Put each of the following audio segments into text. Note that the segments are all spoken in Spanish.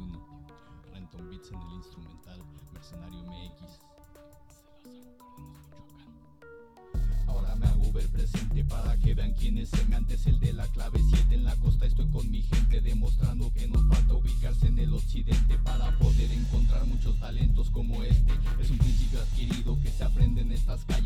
21. Renton Beats en el instrumental, Mercenario MX. Ahora me hago ver presente para que vean quién es el antes el de la clave 7 en la costa estoy con mi gente demostrando que nos falta ubicarse en el occidente para poder encontrar muchos talentos como este es un principio adquirido que se aprende en estas calles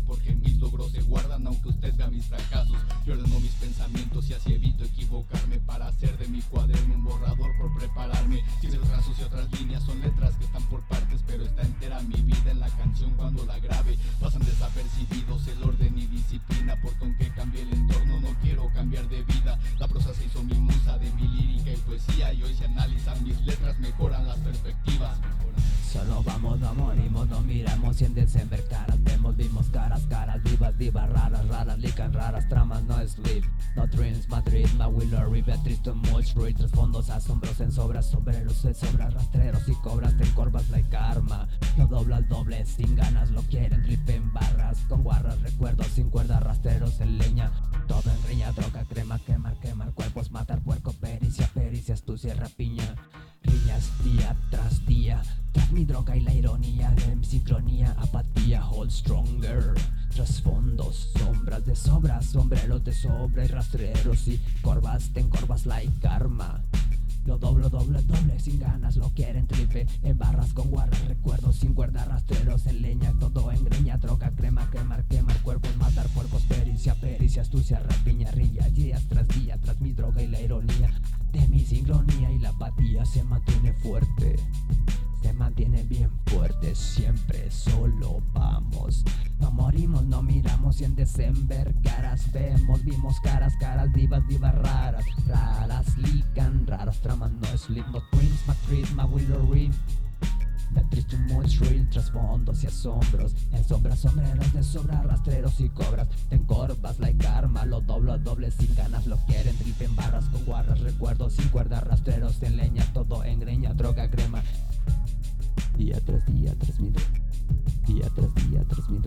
porque mis logros se guardan aunque usted vea mis fracasos. Yo ordeno mis pensamientos y así evito equivocarme para hacer de mi cuaderno un borrador por prepararme. Si se trazos y otras líneas son letras que están por partes, pero está entera mi vida en la canción cuando la grabe. Pasan desapercibidos el orden y disciplina porque aunque cambie el entorno no quiero cambiar de vida. La prosa se hizo mi musa de mi lírica y poesía y hoy se analizan mis letras mejoran las perspectivas. Solo vamos, no morimos, no miramos sin desember caras No dreams, Madrid, my willow, Beatriz, too much ruido, Tres fondos, asombros en sobras, sombreros, se sobras, rastreros y cobras, te encorvas like karma Lo dobla al doble, sin ganas, lo quieren, trip en barras Con guarras, recuerdos, sin cuerdas, rastreros en leña. Todo en riña, droga, crema, quemar, quemar cuerpos, matar puerco, pericia, pericia, astucia, rapiña. Riñas día tras día mi droga y la ironía de mi sincronía Apatía, hold stronger. Trasfondos, sombras de sobras Sombreros de sobra y rastreros Y corvas, te encorvas like karma. Lo doblo, doble, doble, sin ganas, lo quieren tripe En barras con guarras, recuerdos sin cuerda, rastreros en leña Todo en greña, droga, crema, quemar, quemar cuerpos Matar cuerpos, pericia, pericia, astucia, rapiña, rilla Días tras día, tras mi droga y la ironía De mi sincronía y la apatía se se mantiene bien fuerte, siempre solo vamos. No morimos, no miramos y en December caras vemos, vimos caras, caras divas, divas raras, raras, lican, raras tramas, no sleep, no twins, my trees, my willow rim. Beatriz too much real, trasfondos y asombros En sombras, sombreros de sobra, rastreros y cobras Te encorvas like karma, lo doblo a doble sin ganas Lo quieren, trip en barras con guarras, recuerdos sin cuerdas Rastreros en leña, todo en greña, droga, crema Día tras día tras mi Día tras día tras mi